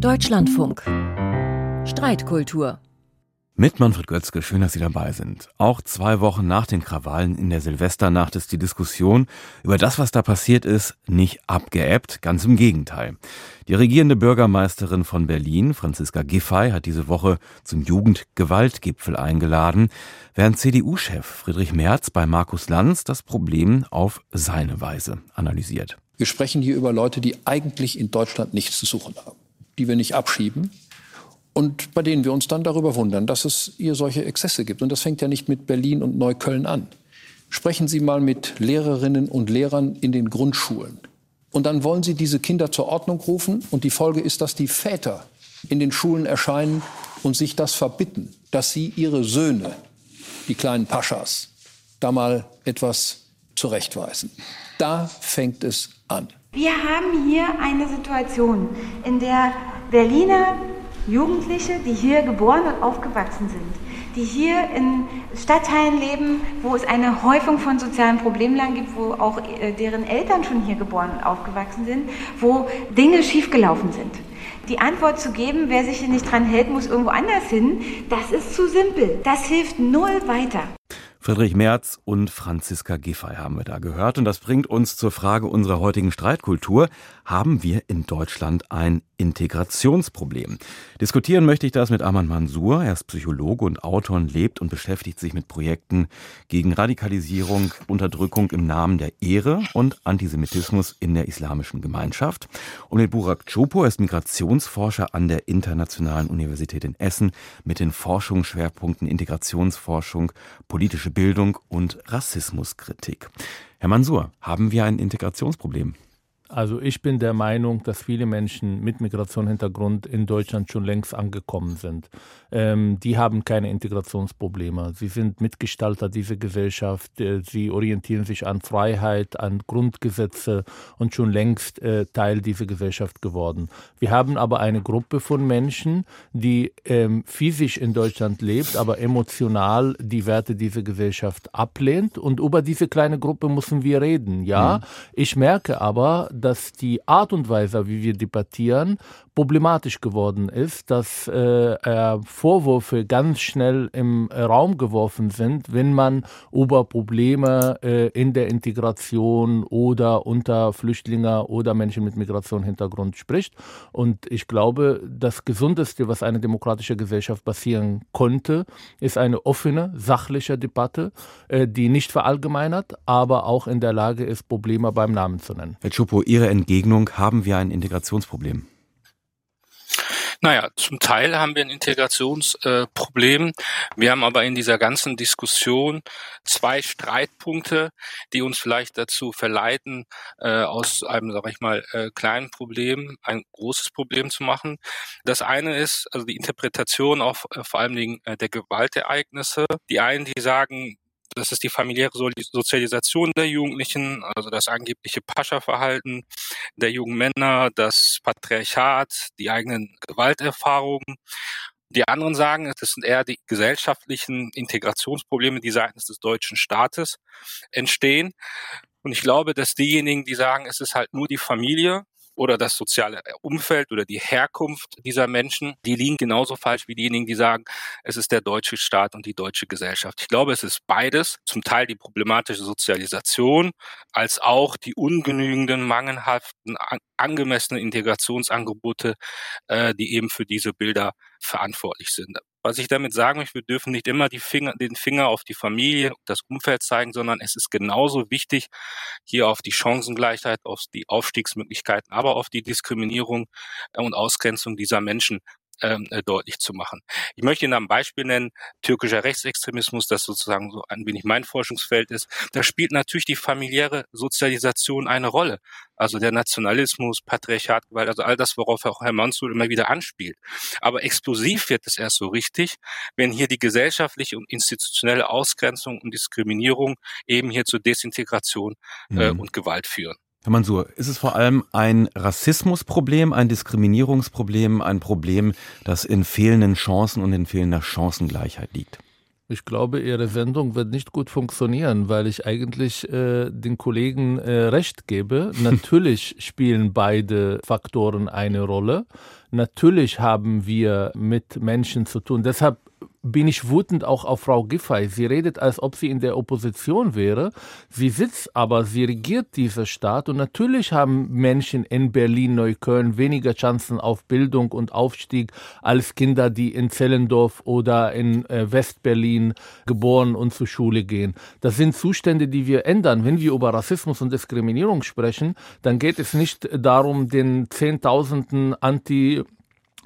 Deutschlandfunk. Streitkultur. Mit Manfred Götzke, schön, dass Sie dabei sind. Auch zwei Wochen nach den Krawallen in der Silvesternacht ist die Diskussion über das, was da passiert ist, nicht abgeebbt, ganz im Gegenteil. Die regierende Bürgermeisterin von Berlin, Franziska Giffey, hat diese Woche zum Jugendgewaltgipfel eingeladen, während CDU-Chef Friedrich Merz bei Markus Lanz das Problem auf seine Weise analysiert. Wir sprechen hier über Leute, die eigentlich in Deutschland nichts zu suchen haben, die wir nicht abschieben, und bei denen wir uns dann darüber wundern, dass es hier solche Exzesse gibt. Und das fängt ja nicht mit Berlin und Neukölln an. Sprechen Sie mal mit Lehrerinnen und Lehrern in den Grundschulen. Und dann wollen Sie diese Kinder zur Ordnung rufen. Und die Folge ist, dass die Väter in den Schulen erscheinen und sich das verbitten, dass sie ihre Söhne, die kleinen Paschas, da mal etwas zurechtweisen. Da fängt es an. Wir haben hier eine Situation, in der Berliner Jugendliche, die hier geboren und aufgewachsen sind, die hier in Stadtteilen leben, wo es eine Häufung von sozialen Problemlagen gibt, wo auch äh, deren Eltern schon hier geboren und aufgewachsen sind, wo Dinge schiefgelaufen sind. Die Antwort zu geben, wer sich hier nicht dran hält, muss irgendwo anders hin, das ist zu simpel. Das hilft null weiter. Friedrich Merz und Franziska Giffey haben wir da gehört. Und das bringt uns zur Frage unserer heutigen Streitkultur. Haben wir in Deutschland ein Integrationsproblem? Diskutieren möchte ich das mit Arman Mansour. Er ist Psychologe und Autor und lebt und beschäftigt sich mit Projekten gegen Radikalisierung, Unterdrückung im Namen der Ehre und Antisemitismus in der islamischen Gemeinschaft. Und mit Burak Chopo, ist Migrationsforscher an der Internationalen Universität in Essen mit den Forschungsschwerpunkten Integrationsforschung, politische Bildung und Rassismuskritik. Herr Mansur, haben wir ein Integrationsproblem? Also ich bin der Meinung, dass viele Menschen mit Migrationshintergrund in Deutschland schon längst angekommen sind. Ähm, die haben keine Integrationsprobleme. Sie sind Mitgestalter dieser Gesellschaft. Äh, sie orientieren sich an Freiheit, an Grundgesetze und schon längst äh, Teil dieser Gesellschaft geworden. Wir haben aber eine Gruppe von Menschen, die ähm, physisch in Deutschland lebt, aber emotional die Werte dieser Gesellschaft ablehnt. Und über diese kleine Gruppe müssen wir reden. Ja, mhm. ich merke aber, dass die Art und Weise, wie wir debattieren, problematisch geworden ist, dass äh, äh, Vorwürfe ganz schnell im Raum geworfen sind, wenn man über Probleme äh, in der Integration oder unter Flüchtlinge oder Menschen mit Migrationshintergrund spricht. Und ich glaube, das Gesundeste, was eine demokratische Gesellschaft passieren konnte, ist eine offene, sachliche Debatte, äh, die nicht verallgemeinert, aber auch in der Lage ist, Probleme beim Namen zu nennen. Herr Schupo, Ihre Entgegnung, haben wir ein Integrationsproblem? Naja, zum Teil haben wir ein Integrationsproblem. Äh, wir haben aber in dieser ganzen Diskussion zwei Streitpunkte, die uns vielleicht dazu verleiten, äh, aus einem, sag ich mal, äh, kleinen Problem ein großes Problem zu machen. Das eine ist also die Interpretation auf äh, vor allen Dingen äh, der Gewaltereignisse. Die einen, die sagen, das ist die familiäre Sozialisation der Jugendlichen, also das angebliche Pascha-Verhalten der jungen Männer, das Patriarchat, die eigenen Gewalterfahrungen. Die anderen sagen, das sind eher die gesellschaftlichen Integrationsprobleme, die seitens des deutschen Staates entstehen. Und ich glaube, dass diejenigen, die sagen, es ist halt nur die Familie, oder das soziale Umfeld oder die Herkunft dieser Menschen, die liegen genauso falsch wie diejenigen, die sagen, es ist der deutsche Staat und die deutsche Gesellschaft. Ich glaube, es ist beides, zum Teil die problematische Sozialisation, als auch die ungenügenden, mangelhaften, angemessenen Integrationsangebote, äh, die eben für diese Bilder verantwortlich sind. Was ich damit sagen möchte, wir dürfen nicht immer Finger, den Finger auf die Familie, das Umfeld zeigen, sondern es ist genauso wichtig, hier auf die Chancengleichheit, auf die Aufstiegsmöglichkeiten, aber auf die Diskriminierung und Ausgrenzung dieser Menschen ähm, äh, deutlich zu machen. Ich möchte Ihnen ein Beispiel nennen, türkischer Rechtsextremismus, das sozusagen so ein wenig mein Forschungsfeld ist. Da spielt natürlich die familiäre Sozialisation eine Rolle. Also der Nationalismus, Patriarchat, Gewalt, also all das, worauf auch Herr Mansur immer wieder anspielt. Aber explosiv wird es erst so richtig, wenn hier die gesellschaftliche und institutionelle Ausgrenzung und Diskriminierung eben hier zur Desintegration äh, mhm. und Gewalt führen. Herr Mansur, ist es vor allem ein Rassismusproblem, ein Diskriminierungsproblem, ein Problem, das in fehlenden Chancen und in fehlender Chancengleichheit liegt? Ich glaube, Ihre Sendung wird nicht gut funktionieren, weil ich eigentlich äh, den Kollegen äh, recht gebe. Natürlich spielen beide Faktoren eine Rolle. Natürlich haben wir mit Menschen zu tun. Deshalb bin ich wütend auch auf Frau Giffey. Sie redet, als ob sie in der Opposition wäre. Sie sitzt aber, sie regiert dieser Staat und natürlich haben Menschen in Berlin, Neukölln weniger Chancen auf Bildung und Aufstieg als Kinder, die in Zellendorf oder in äh, Westberlin geboren und zur Schule gehen. Das sind Zustände, die wir ändern. Wenn wir über Rassismus und Diskriminierung sprechen, dann geht es nicht darum, den Zehntausenden Anti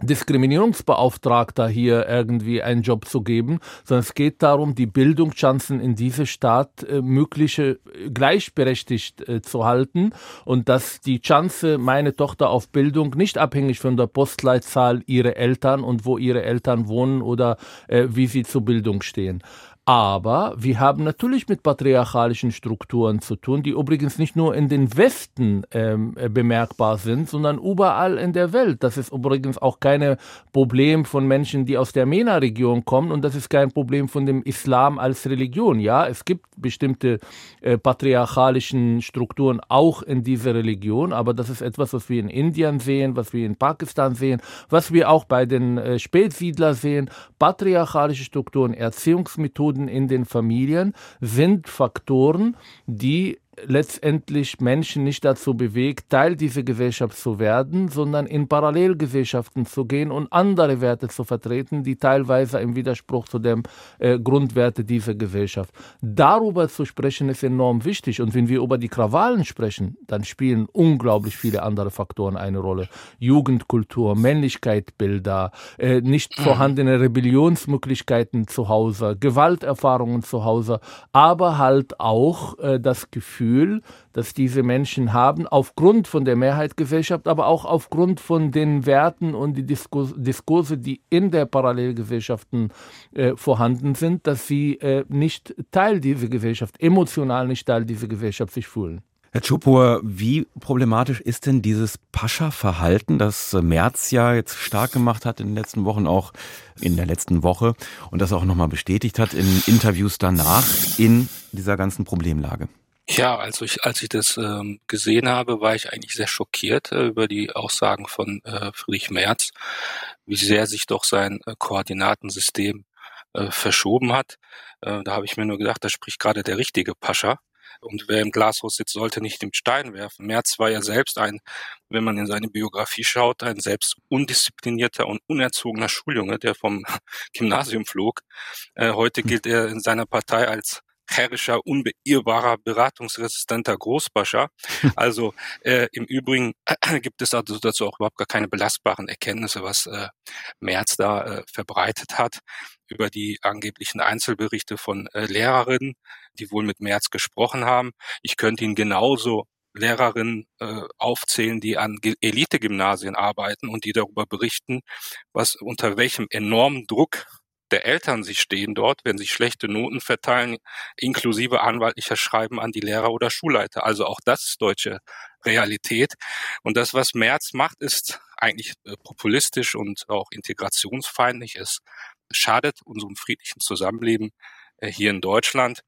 Diskriminierungsbeauftragter hier irgendwie einen Job zu geben, sondern es geht darum, die Bildungschancen in diesem Staat äh, mögliche äh, gleichberechtigt äh, zu halten und dass die Chance, meine Tochter auf Bildung nicht abhängig von der Postleitzahl ihrer Eltern und wo ihre Eltern wohnen oder äh, wie sie zur Bildung stehen. Aber wir haben natürlich mit patriarchalischen Strukturen zu tun, die übrigens nicht nur in den Westen ähm, äh, bemerkbar sind, sondern überall in der Welt. Das ist übrigens auch kein Problem von Menschen, die aus der MENA-Region kommen und das ist kein Problem von dem Islam als Religion. Ja, es gibt bestimmte äh, patriarchalischen Strukturen auch in dieser Religion, aber das ist etwas, was wir in Indien sehen, was wir in Pakistan sehen, was wir auch bei den äh, Spätsiedler sehen. Patriarchalische Strukturen, Erziehungsmethoden, Methoden in den Familien sind Faktoren, die letztendlich Menschen nicht dazu bewegt, Teil dieser Gesellschaft zu werden, sondern in Parallelgesellschaften zu gehen und andere Werte zu vertreten, die teilweise im Widerspruch zu den äh, Grundwerte dieser Gesellschaft. Darüber zu sprechen ist enorm wichtig. Und wenn wir über die Krawallen sprechen, dann spielen unglaublich viele andere Faktoren eine Rolle. Jugendkultur, Männlichkeitsbilder, äh, nicht vorhandene Rebellionsmöglichkeiten zu Hause, Gewalterfahrungen zu Hause, aber halt auch äh, das Gefühl, Gefühl, das diese Menschen haben, aufgrund von der Mehrheitsgesellschaft, aber auch aufgrund von den Werten und die Diskus Diskurse, die in der Parallelgesellschaften äh, vorhanden sind, dass sie äh, nicht Teil dieser Gesellschaft, emotional nicht Teil dieser Gesellschaft sich fühlen. Herr Schupur, wie problematisch ist denn dieses Pascha-Verhalten, das Merz ja jetzt stark gemacht hat in den letzten Wochen, auch in der letzten Woche und das auch nochmal bestätigt hat in Interviews danach in dieser ganzen Problemlage? Ja, also ich, als ich das ähm, gesehen habe, war ich eigentlich sehr schockiert äh, über die Aussagen von äh, Friedrich Merz, wie sehr sich doch sein äh, Koordinatensystem äh, verschoben hat. Äh, da habe ich mir nur gedacht, da spricht gerade der richtige Pascha. Und wer im Glashaus sitzt, sollte nicht den Stein werfen. Merz war ja selbst ein, wenn man in seine Biografie schaut, ein selbst undisziplinierter und unerzogener Schuljunge, der vom Gymnasium flog. Äh, heute gilt er in seiner Partei als herrischer, unbeirrbarer, beratungsresistenter Großbascher. Also äh, im Übrigen äh, gibt es also dazu auch überhaupt gar keine belastbaren Erkenntnisse, was äh, Merz da äh, verbreitet hat über die angeblichen Einzelberichte von äh, Lehrerinnen, die wohl mit Merz gesprochen haben. Ich könnte Ihnen genauso Lehrerinnen äh, aufzählen, die an Elite-Gymnasien arbeiten und die darüber berichten, was unter welchem enormen Druck der Eltern sie stehen dort, wenn sie schlechte Noten verteilen, inklusive anwaltlicher Schreiben an die Lehrer oder Schulleiter. Also auch das ist deutsche Realität. Und das, was Merz macht, ist eigentlich äh, populistisch und auch integrationsfeindlich. Es schadet unserem friedlichen Zusammenleben äh, hier in Deutschland.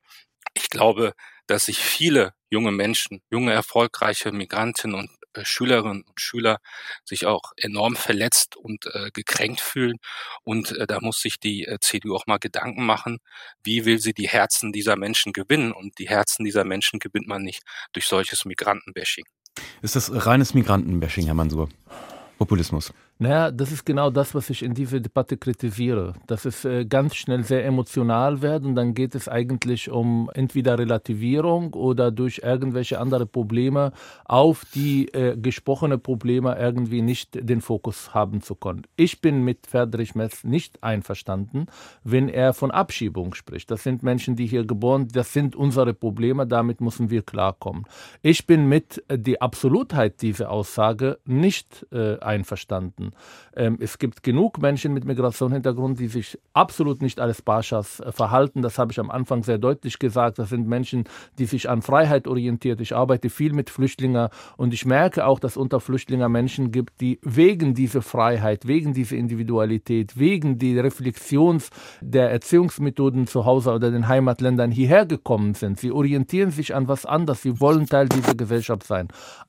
Ich glaube, dass sich viele junge Menschen, junge erfolgreiche Migrantinnen und Schülerinnen und Schüler sich auch enorm verletzt und äh, gekränkt fühlen. Und äh, da muss sich die äh, CDU auch mal Gedanken machen, wie will sie die Herzen dieser Menschen gewinnen? Und die Herzen dieser Menschen gewinnt man nicht durch solches Migrantenbashing. Ist das reines Migrantenbashing, Herr Mansur? Populismus? Naja, das ist genau das, was ich in dieser Debatte kritisiere. Dass es äh, ganz schnell sehr emotional wird und dann geht es eigentlich um entweder Relativierung oder durch irgendwelche andere Probleme auf die äh, gesprochene Probleme irgendwie nicht den Fokus haben zu können. Ich bin mit Friedrich Metz nicht einverstanden, wenn er von Abschiebung spricht. Das sind Menschen, die hier geboren, das sind unsere Probleme, damit müssen wir klarkommen. Ich bin mit äh, die Absolutheit dieser Aussage nicht äh, einverstanden. Verhalten. Ähm, es gibt genug Menschen mit Migrationshintergrund, die sich absolut nicht als Barschas äh, verhalten. Das habe ich am Anfang sehr deutlich gesagt. Das sind Menschen, die sich an Freiheit orientiert. Ich arbeite viel mit Flüchtlingen und ich merke auch, dass unter Flüchtlingen Menschen gibt, die wegen dieser Freiheit, wegen dieser Individualität, wegen der Reflexions der Erziehungsmethoden zu Hause oder den Heimatländern hierher gekommen sind. Sie orientieren sich an was anderes. Sie wollen Teil dieser Gesellschaft sein.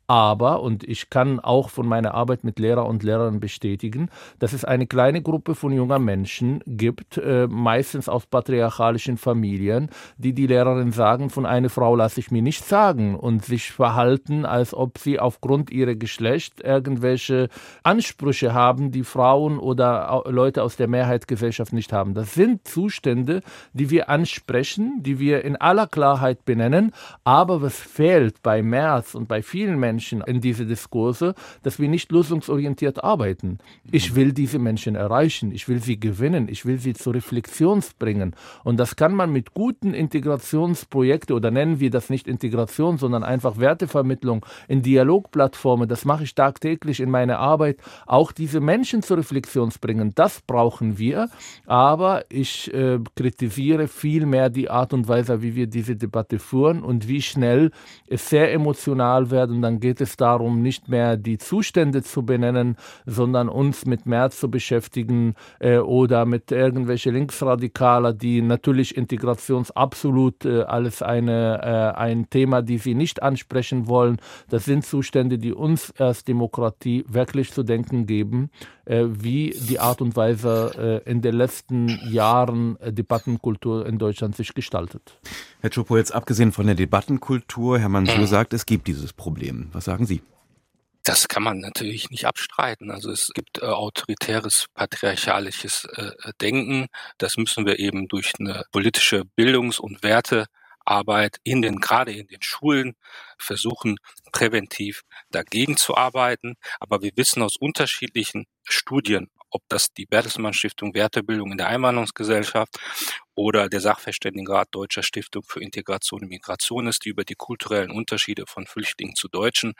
Aber, und ich kann auch von meiner Arbeit mit Lehrer und Lehrern bestätigen, dass es eine kleine Gruppe von junger Menschen gibt, äh, meistens aus patriarchalischen Familien, die die Lehrerin sagen, von einer Frau lasse ich mir nicht sagen und sich verhalten, als ob sie aufgrund ihrer Geschlecht irgendwelche Ansprüche haben, die Frauen oder Leute aus der Mehrheitsgesellschaft nicht haben. Das sind Zustände, die wir ansprechen, die wir in aller Klarheit benennen, aber was fehlt bei Merz und bei vielen Menschen, Menschen in diese Diskurse, dass wir nicht lösungsorientiert arbeiten. Ich will diese Menschen erreichen, ich will sie gewinnen, ich will sie zur Reflexion bringen. Und das kann man mit guten Integrationsprojekten oder nennen wir das nicht Integration, sondern einfach Wertevermittlung in Dialogplattformen. Das mache ich tagtäglich in meiner Arbeit. Auch diese Menschen zur Reflexion bringen, das brauchen wir. Aber ich äh, kritisiere viel mehr die Art und Weise, wie wir diese Debatte führen und wie schnell es sehr emotional wird und dann geht geht es darum, nicht mehr die Zustände zu benennen, sondern uns mit mehr zu beschäftigen äh, oder mit irgendwelchen Linksradikaler, die natürlich Integrations absolut äh, alles eine, äh, ein Thema, die sie nicht ansprechen wollen. Das sind Zustände, die uns als Demokratie wirklich zu denken geben, äh, wie die Art und Weise äh, in den letzten Jahren äh, Debattenkultur in Deutschland sich gestaltet. Herr Chopo, jetzt abgesehen von der Debattenkultur, Herr Mansur sagt, es gibt dieses Problem. Was sagen Sie? Das kann man natürlich nicht abstreiten. Also es gibt äh, autoritäres, patriarchalisches äh, Denken. Das müssen wir eben durch eine politische Bildungs- und Wertearbeit in den, gerade in den Schulen versuchen, präventiv dagegen zu arbeiten. Aber wir wissen aus unterschiedlichen Studien, ob das die Bertelsmann Stiftung Wertebildung in der Einwanderungsgesellschaft oder der Sachverständigenrat Deutscher Stiftung für Integration und Migration ist, die über die kulturellen Unterschiede von Flüchtlingen zu Deutschen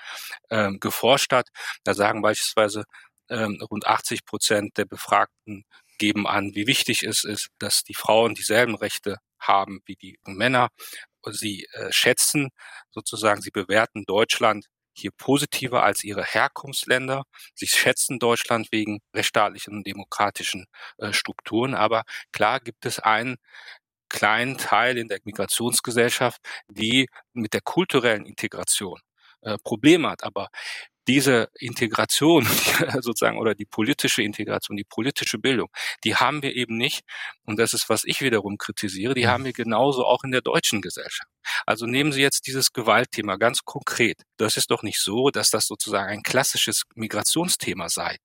äh, geforscht hat. Da sagen beispielsweise äh, rund 80 Prozent der Befragten geben an, wie wichtig es ist, dass die Frauen dieselben Rechte haben wie die Männer. Sie äh, schätzen sozusagen, sie bewerten Deutschland hier positiver als ihre Herkunftsländer. Sie schätzen Deutschland wegen rechtsstaatlichen und demokratischen äh, Strukturen. Aber klar gibt es einen kleinen Teil in der Migrationsgesellschaft, die mit der kulturellen Integration äh, Probleme hat. Aber diese Integration sozusagen oder die politische Integration, die politische Bildung, die haben wir eben nicht. Und das ist, was ich wiederum kritisiere, die haben wir genauso auch in der deutschen Gesellschaft. Also nehmen Sie jetzt dieses Gewaltthema ganz konkret. Das ist doch nicht so, dass das sozusagen ein klassisches Migrationsthema sei,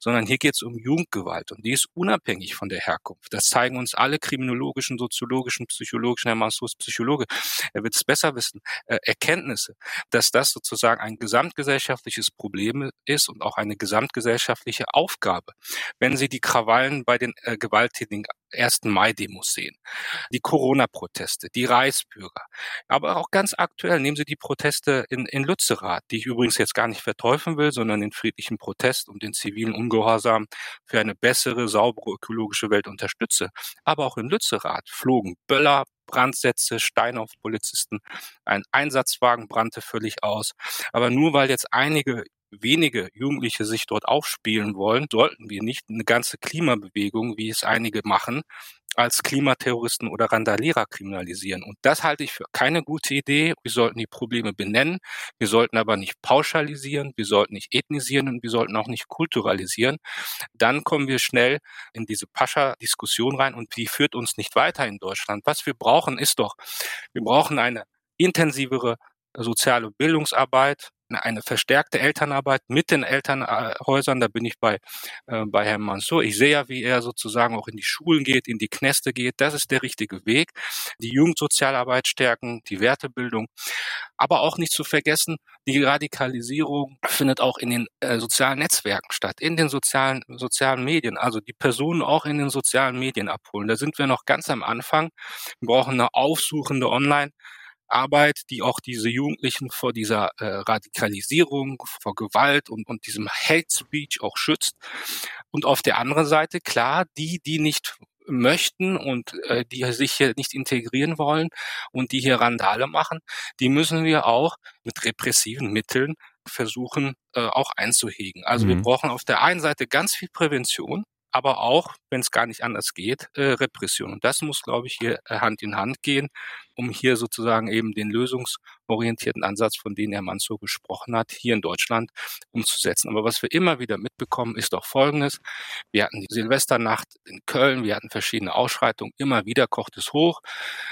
sondern hier geht es um Jugendgewalt und die ist unabhängig von der Herkunft. Das zeigen uns alle kriminologischen, soziologischen, psychologischen, Herr Mansur ist Psychologe, er wird es besser wissen, äh, Erkenntnisse, dass das sozusagen ein gesamtgesellschaftliches Problem ist und auch eine gesamtgesellschaftliche Aufgabe. Wenn Sie die Krawallen bei den äh, gewalttätigen 1. Mai-Demos sehen, die Corona-Proteste, die Reichsbürger, aber auch ganz aktuell nehmen Sie die Proteste in, in Lützerath, die ich übrigens jetzt gar nicht verteufeln will, sondern den friedlichen Protest und den zivilen Ungehorsam für eine bessere, saubere, ökologische Welt unterstütze. Aber auch in Lützerath flogen Böller, Brandsätze, Steine auf Polizisten, ein Einsatzwagen brannte völlig aus. Aber nur weil jetzt einige wenige Jugendliche sich dort aufspielen wollen, sollten wir nicht eine ganze Klimabewegung, wie es einige machen, als Klimaterroristen oder Randalierer kriminalisieren. Und das halte ich für keine gute Idee. Wir sollten die Probleme benennen. Wir sollten aber nicht pauschalisieren. Wir sollten nicht ethnisieren und wir sollten auch nicht kulturalisieren. Dann kommen wir schnell in diese Pascha-Diskussion rein und die führt uns nicht weiter in Deutschland. Was wir brauchen ist doch, wir brauchen eine intensivere soziale Bildungsarbeit, eine verstärkte Elternarbeit mit den Elternhäusern. Da bin ich bei, äh, bei Herrn Mansour. Ich sehe ja, wie er sozusagen auch in die Schulen geht, in die Kneste geht. Das ist der richtige Weg. Die Jugendsozialarbeit stärken, die Wertebildung. Aber auch nicht zu vergessen, die Radikalisierung findet auch in den äh, sozialen Netzwerken statt, in den sozialen, sozialen Medien. Also die Personen auch in den sozialen Medien abholen. Da sind wir noch ganz am Anfang. Wir brauchen eine aufsuchende Online- Arbeit, die auch diese Jugendlichen vor dieser äh, Radikalisierung, vor Gewalt und, und diesem Hate Speech auch schützt. Und auf der anderen Seite, klar, die, die nicht möchten und äh, die sich hier nicht integrieren wollen und die hier Randale machen, die müssen wir auch mit repressiven Mitteln versuchen äh, auch einzuhegen. Also mhm. wir brauchen auf der einen Seite ganz viel Prävention, aber auch, wenn es gar nicht anders geht, äh, Repression. Und das muss, glaube ich, hier äh, Hand in Hand gehen, um hier sozusagen eben den lösungsorientierten Ansatz, von dem Herr Manzo gesprochen hat, hier in Deutschland umzusetzen. Aber was wir immer wieder mitbekommen, ist doch Folgendes. Wir hatten die Silvesternacht in Köln, wir hatten verschiedene Ausschreitungen, immer wieder kocht es hoch.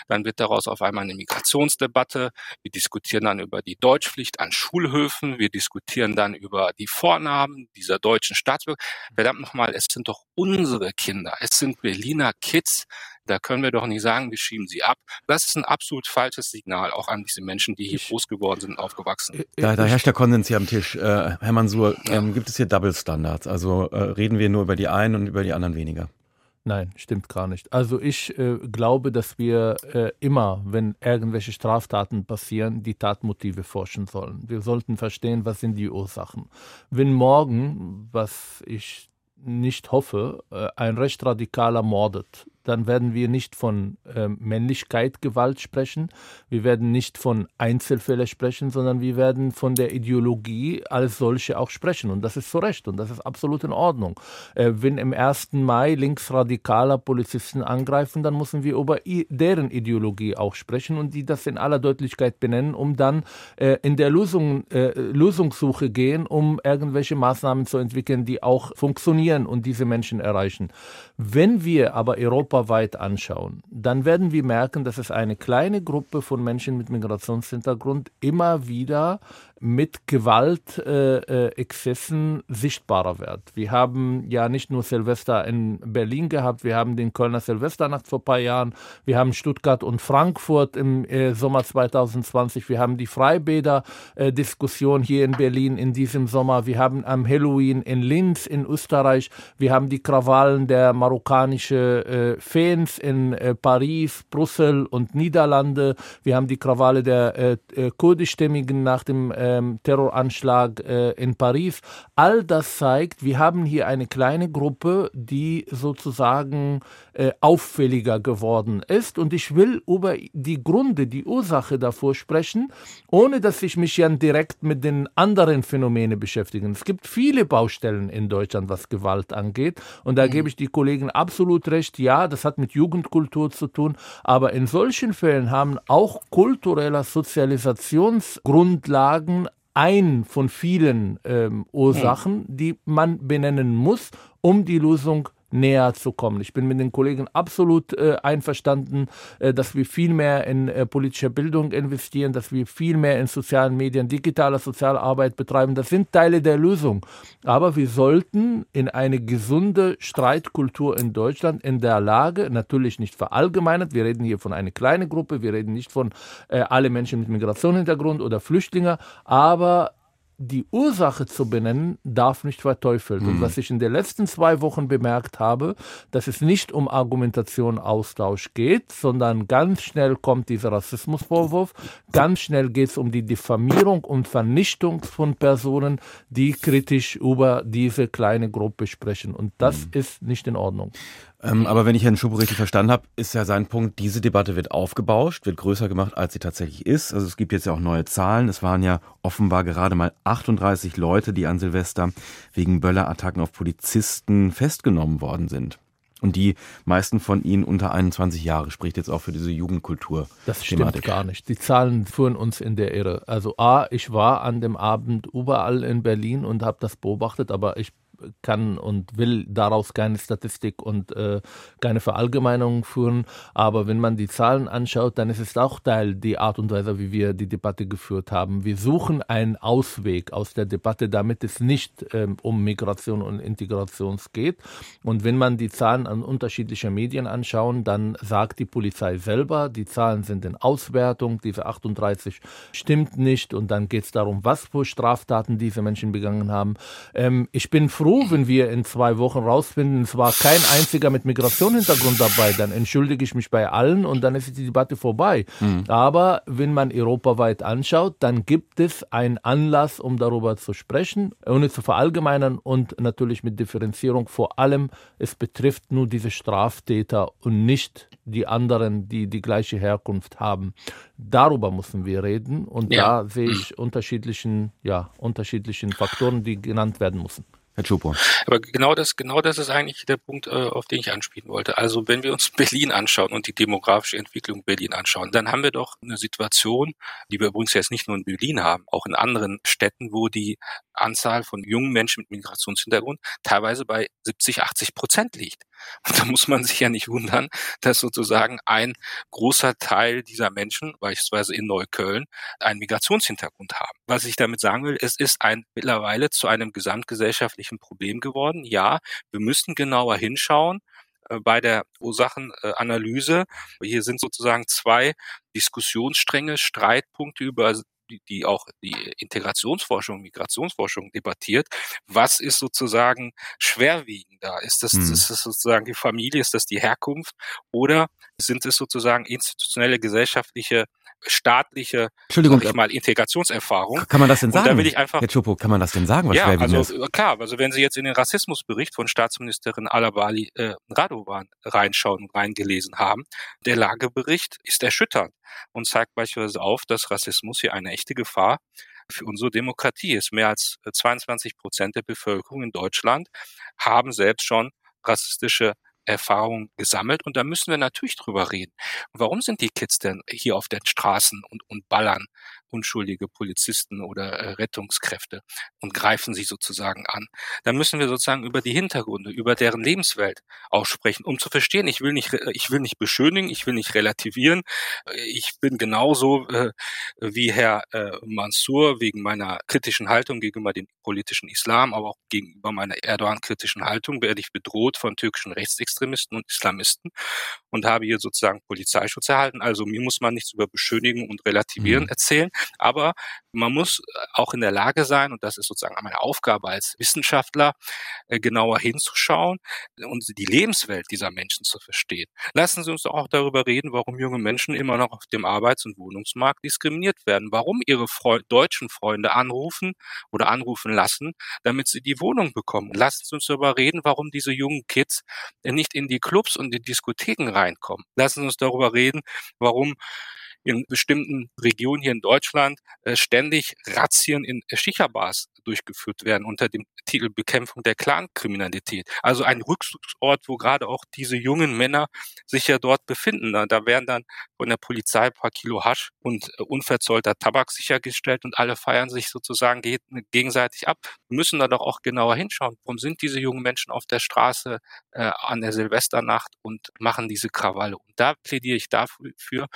Dann wird daraus auf einmal eine Migrationsdebatte. Wir diskutieren dann über die Deutschpflicht an Schulhöfen. Wir diskutieren dann über die Vornamen dieser deutschen Staatsbürger. Verdammt nochmal, es sind doch unsere Kinder. Es sind Berliner Kids. Da können wir doch nicht sagen, wir schieben sie ab. Das ist ein absolut falsches Signal auch an diese Menschen, die hier ich, groß geworden sind und aufgewachsen. Da, da herrscht der Konsens hier am Tisch. Äh, Herr Mansur, ja. ähm, gibt es hier Double Standards? Also äh, reden wir nur über die einen und über die anderen weniger? Nein, stimmt gar nicht. Also ich äh, glaube, dass wir äh, immer, wenn irgendwelche Straftaten passieren, die Tatmotive forschen sollen. Wir sollten verstehen, was sind die Ursachen. Wenn morgen, was ich nicht hoffe, äh, ein Rechtsradikaler mordet, dann werden wir nicht von äh, Männlichkeit, Gewalt sprechen, wir werden nicht von Einzelfällen sprechen, sondern wir werden von der Ideologie als solche auch sprechen. Und das ist zu Recht und das ist absolut in Ordnung. Äh, wenn im 1. Mai linksradikaler Polizisten angreifen, dann müssen wir über deren Ideologie auch sprechen und die das in aller Deutlichkeit benennen, um dann äh, in der Lösung, äh, Lösungssuche gehen, um irgendwelche Maßnahmen zu entwickeln, die auch funktionieren und diese Menschen erreichen. Wenn wir aber Europa europaweit anschauen, dann werden wir merken, dass es eine kleine Gruppe von Menschen mit Migrationshintergrund immer wieder mit Gewaltexzessen äh, sichtbarer wird. Wir haben ja nicht nur Silvester in Berlin gehabt, wir haben den Kölner Silvesternacht vor ein paar Jahren, wir haben Stuttgart und Frankfurt im äh, Sommer 2020, wir haben die Freibäder-Diskussion äh, hier in Berlin in diesem Sommer, wir haben am Halloween in Linz in Österreich, wir haben die Krawallen der marokkanische äh, Fans in äh, Paris, Brüssel und Niederlande, wir haben die Krawalle der äh, kurdischstämmigen nach dem ähm, Terroranschlag äh, in Paris. All das zeigt, wir haben hier eine kleine Gruppe, die sozusagen äh, auffälliger geworden ist. Und ich will über die Gründe, die Ursache davor sprechen, ohne dass ich mich ja direkt mit den anderen Phänomenen beschäftige. Es gibt viele Baustellen in Deutschland, was Gewalt angeht. Und da mhm. gebe ich die Kollegen absolut recht. Ja, das hat mit Jugendkultur zu tun. Aber in solchen Fällen haben auch kulturelle Sozialisationsgrundlagen ein von vielen ähm, Ursachen, die man benennen muss, um die Lösung zu näher zu kommen. Ich bin mit den Kollegen absolut äh, einverstanden, äh, dass wir viel mehr in äh, politische Bildung investieren, dass wir viel mehr in sozialen Medien, digitaler Sozialarbeit betreiben. Das sind Teile der Lösung. Aber wir sollten in eine gesunde Streitkultur in Deutschland in der Lage, natürlich nicht verallgemeinert, wir reden hier von einer kleinen Gruppe, wir reden nicht von äh, alle Menschen mit Migrationshintergrund oder Flüchtlinge, aber die Ursache zu benennen, darf nicht verteufelt. Mhm. Und was ich in den letzten zwei Wochen bemerkt habe, dass es nicht um Argumentation, Austausch geht, sondern ganz schnell kommt dieser Rassismusvorwurf, ganz schnell geht es um die Diffamierung und Vernichtung von Personen, die kritisch über diese kleine Gruppe sprechen. Und das mhm. ist nicht in Ordnung. Ähm, aber wenn ich Herrn Schubo richtig verstanden habe, ist ja sein Punkt, diese Debatte wird aufgebauscht, wird größer gemacht, als sie tatsächlich ist. Also es gibt jetzt ja auch neue Zahlen. Es waren ja offenbar gerade mal 38 Leute, die an Silvester wegen Böllerattacken auf Polizisten festgenommen worden sind. Und die meisten von ihnen unter 21 Jahre, spricht jetzt auch für diese Jugendkultur. Das stimmt gar nicht. Die Zahlen führen uns in der Irre. Also A, ich war an dem Abend überall in Berlin und habe das beobachtet, aber ich kann und will daraus keine Statistik und äh, keine Verallgemeinung führen. Aber wenn man die Zahlen anschaut, dann ist es auch Teil der Art und Weise, wie wir die Debatte geführt haben. Wir suchen einen Ausweg aus der Debatte, damit es nicht ähm, um Migration und Integration geht. Und wenn man die Zahlen an unterschiedlichen Medien anschaut, dann sagt die Polizei selber, die Zahlen sind in Auswertung, diese 38 stimmt nicht. Und dann geht es darum, was für Straftaten diese Menschen begangen haben. Ähm, ich bin froh, froh, wenn wir in zwei Wochen rausfinden, es war kein einziger mit Migrationshintergrund dabei. Dann entschuldige ich mich bei allen und dann ist die Debatte vorbei. Mhm. Aber wenn man europaweit anschaut, dann gibt es einen Anlass, um darüber zu sprechen, ohne zu verallgemeinern und natürlich mit Differenzierung. Vor allem, es betrifft nur diese Straftäter und nicht die anderen, die die gleiche Herkunft haben. Darüber müssen wir reden und ja. da sehe ich unterschiedlichen, ja, unterschiedlichen Faktoren, die genannt werden müssen. Herr Schupor. Aber genau das, genau das ist eigentlich der Punkt, äh, auf den ich anspielen wollte. Also wenn wir uns Berlin anschauen und die demografische Entwicklung Berlin anschauen, dann haben wir doch eine Situation, die wir übrigens jetzt nicht nur in Berlin haben, auch in anderen Städten, wo die Anzahl von jungen Menschen mit Migrationshintergrund teilweise bei 70, 80 Prozent liegt. Und da muss man sich ja nicht wundern, dass sozusagen ein großer Teil dieser Menschen, beispielsweise in Neukölln, einen Migrationshintergrund haben. Was ich damit sagen will, es ist ein mittlerweile zu einem gesamtgesellschaftlichen Problem geworden. Ja, wir müssen genauer hinschauen äh, bei der Ursachenanalyse. Hier sind sozusagen zwei Diskussionsstränge, Streitpunkte über die auch die Integrationsforschung, Migrationsforschung debattiert. Was ist sozusagen schwerwiegender? Ist das, hm. ist das sozusagen die Familie? Ist das die Herkunft? Oder sind es sozusagen institutionelle gesellschaftliche staatliche, Entschuldigung, ich mal, Integrationserfahrung. Kann man das denn sagen? Und da will ich einfach, Herr Chopo, kann man das denn sagen, was ja, also ist? klar, also wenn Sie jetzt in den Rassismusbericht von Staatsministerin Alabali äh, Radovan reinschauen und reingelesen haben, der Lagebericht ist erschütternd und zeigt beispielsweise auf, dass Rassismus hier eine echte Gefahr für unsere Demokratie ist. Mehr als 22 Prozent der Bevölkerung in Deutschland haben selbst schon rassistische Erfahrung gesammelt und da müssen wir natürlich drüber reden. warum sind die Kids denn hier auf den Straßen und, und ballern unschuldige Polizisten oder äh, Rettungskräfte und greifen sie sozusagen an? Da müssen wir sozusagen über die Hintergründe, über deren Lebenswelt aussprechen, um zu verstehen, ich will nicht, ich will nicht beschönigen, ich will nicht relativieren. Ich bin genauso äh, wie Herr äh, Mansour wegen meiner kritischen Haltung gegenüber dem politischen Islam, aber auch gegenüber meiner Erdogan-kritischen Haltung werde ich bedroht von türkischen Rechtsextremisten und Islamisten und habe hier sozusagen Polizeischutz erhalten. Also mir muss man nichts über Beschönigen und Relativieren mhm. erzählen, aber man muss auch in der Lage sein, und das ist sozusagen meine Aufgabe als Wissenschaftler, äh, genauer hinzuschauen und die Lebenswelt dieser Menschen zu verstehen. Lassen Sie uns auch darüber reden, warum junge Menschen immer noch auf dem Arbeits- und Wohnungsmarkt diskriminiert werden, warum ihre Freund, deutschen Freunde anrufen oder anrufen lassen, damit sie die Wohnung bekommen. Lassen Sie uns darüber reden, warum diese jungen Kids nicht in die Clubs und die Diskotheken reinkommen. Lassen Sie uns darüber reden, warum in bestimmten Regionen hier in Deutschland äh, ständig Razzien in Schicherbars durchgeführt werden unter dem Titel Bekämpfung der Clankriminalität. Also ein Rückzugsort, wo gerade auch diese jungen Männer sich ja dort befinden. Da werden dann von der Polizei ein paar Kilo Hasch und äh, unverzollter Tabak sichergestellt und alle feiern sich sozusagen gegenseitig ab. Wir müssen da doch auch genauer hinschauen. Warum sind diese jungen Menschen auf der Straße äh, an der Silvesternacht und machen diese Krawalle? Und da plädiere ich dafür,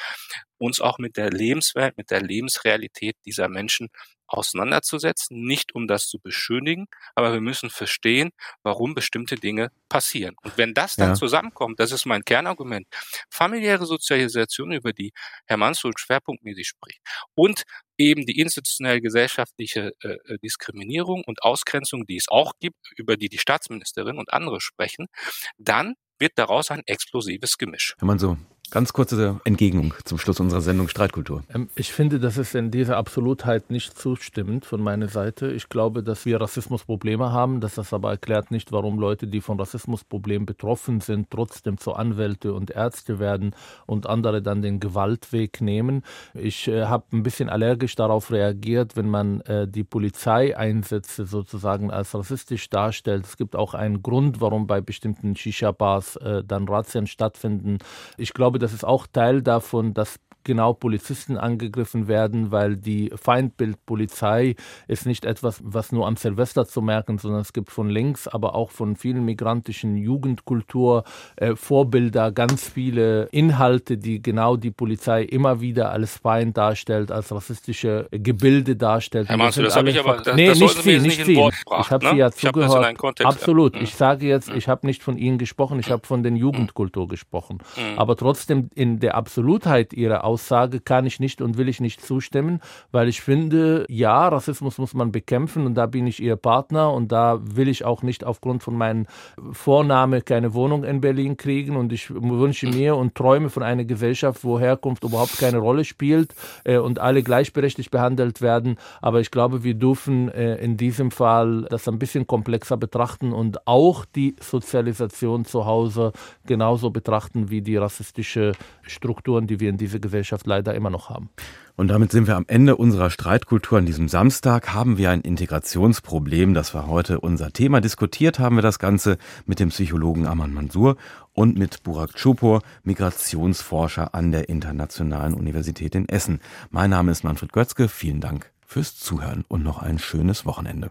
uns auch mit der Lebenswelt, mit der Lebensrealität dieser Menschen auseinanderzusetzen, nicht um das zu beschönigen, aber wir müssen verstehen, warum bestimmte Dinge passieren. Und wenn das dann ja. zusammenkommt, das ist mein Kernargument, familiäre Sozialisation, über die Herr Mansur schwerpunktmäßig spricht, und eben die institutionell gesellschaftliche äh, äh, Diskriminierung und Ausgrenzung, die es auch gibt, über die die Staatsministerin und andere sprechen, dann wird daraus ein explosives Gemisch. Herr Mansur, Ganz kurze Entgegnung zum Schluss unserer Sendung Streitkultur. Ähm, ich finde, dass es in dieser Absolutheit nicht zustimmt von meiner Seite. Ich glaube, dass wir Rassismusprobleme haben, dass das aber erklärt nicht, warum Leute, die von Rassismusproblemen betroffen sind, trotzdem zu Anwälte und Ärzte werden und andere dann den Gewaltweg nehmen. Ich äh, habe ein bisschen allergisch darauf reagiert, wenn man äh, die Polizeieinsätze sozusagen als rassistisch darstellt. Es gibt auch einen Grund, warum bei bestimmten Shisha-Bars äh, dann Razzien stattfinden. Ich glaube, glaube, das ist auch Teil davon, dass genau Polizisten angegriffen werden, weil die Feindbildpolizei ist nicht etwas, was nur am Silvester zu merken, sondern es gibt von links, aber auch von vielen migrantischen Jugendkultur äh, Vorbilder, ganz viele Inhalte, die genau die Polizei immer wieder als Feind darstellt, als rassistische Gebilde darstellt. Herr Mansu, das habe ich aber das, nee, das nicht viel, nicht viel. Ich habe ne? Sie ja zugehört. Absolut. Ja. Ich sage jetzt, ich habe nicht von Ihnen gesprochen, ich habe von den Jugendkultur gesprochen. Mhm. Aber trotzdem in der Absolutheit Ihrer Aussagen Aussage kann ich nicht und will ich nicht zustimmen, weil ich finde, ja, Rassismus muss man bekämpfen und da bin ich ihr Partner und da will ich auch nicht aufgrund von meinem Vorname keine Wohnung in Berlin kriegen und ich wünsche mir und träume von einer Gesellschaft, wo Herkunft überhaupt keine Rolle spielt äh, und alle gleichberechtigt behandelt werden. Aber ich glaube, wir dürfen äh, in diesem Fall das ein bisschen komplexer betrachten und auch die Sozialisation zu Hause genauso betrachten wie die rassistische Strukturen, die wir in dieser Gesellschaft leider immer noch haben. Und damit sind wir am Ende unserer Streitkultur an diesem Samstag. Haben wir ein Integrationsproblem? Das war heute unser Thema. Diskutiert haben wir das Ganze mit dem Psychologen Aman Mansur und mit Burak Chupur, Migrationsforscher an der Internationalen Universität in Essen. Mein Name ist Manfred Götzke. Vielen Dank fürs Zuhören und noch ein schönes Wochenende.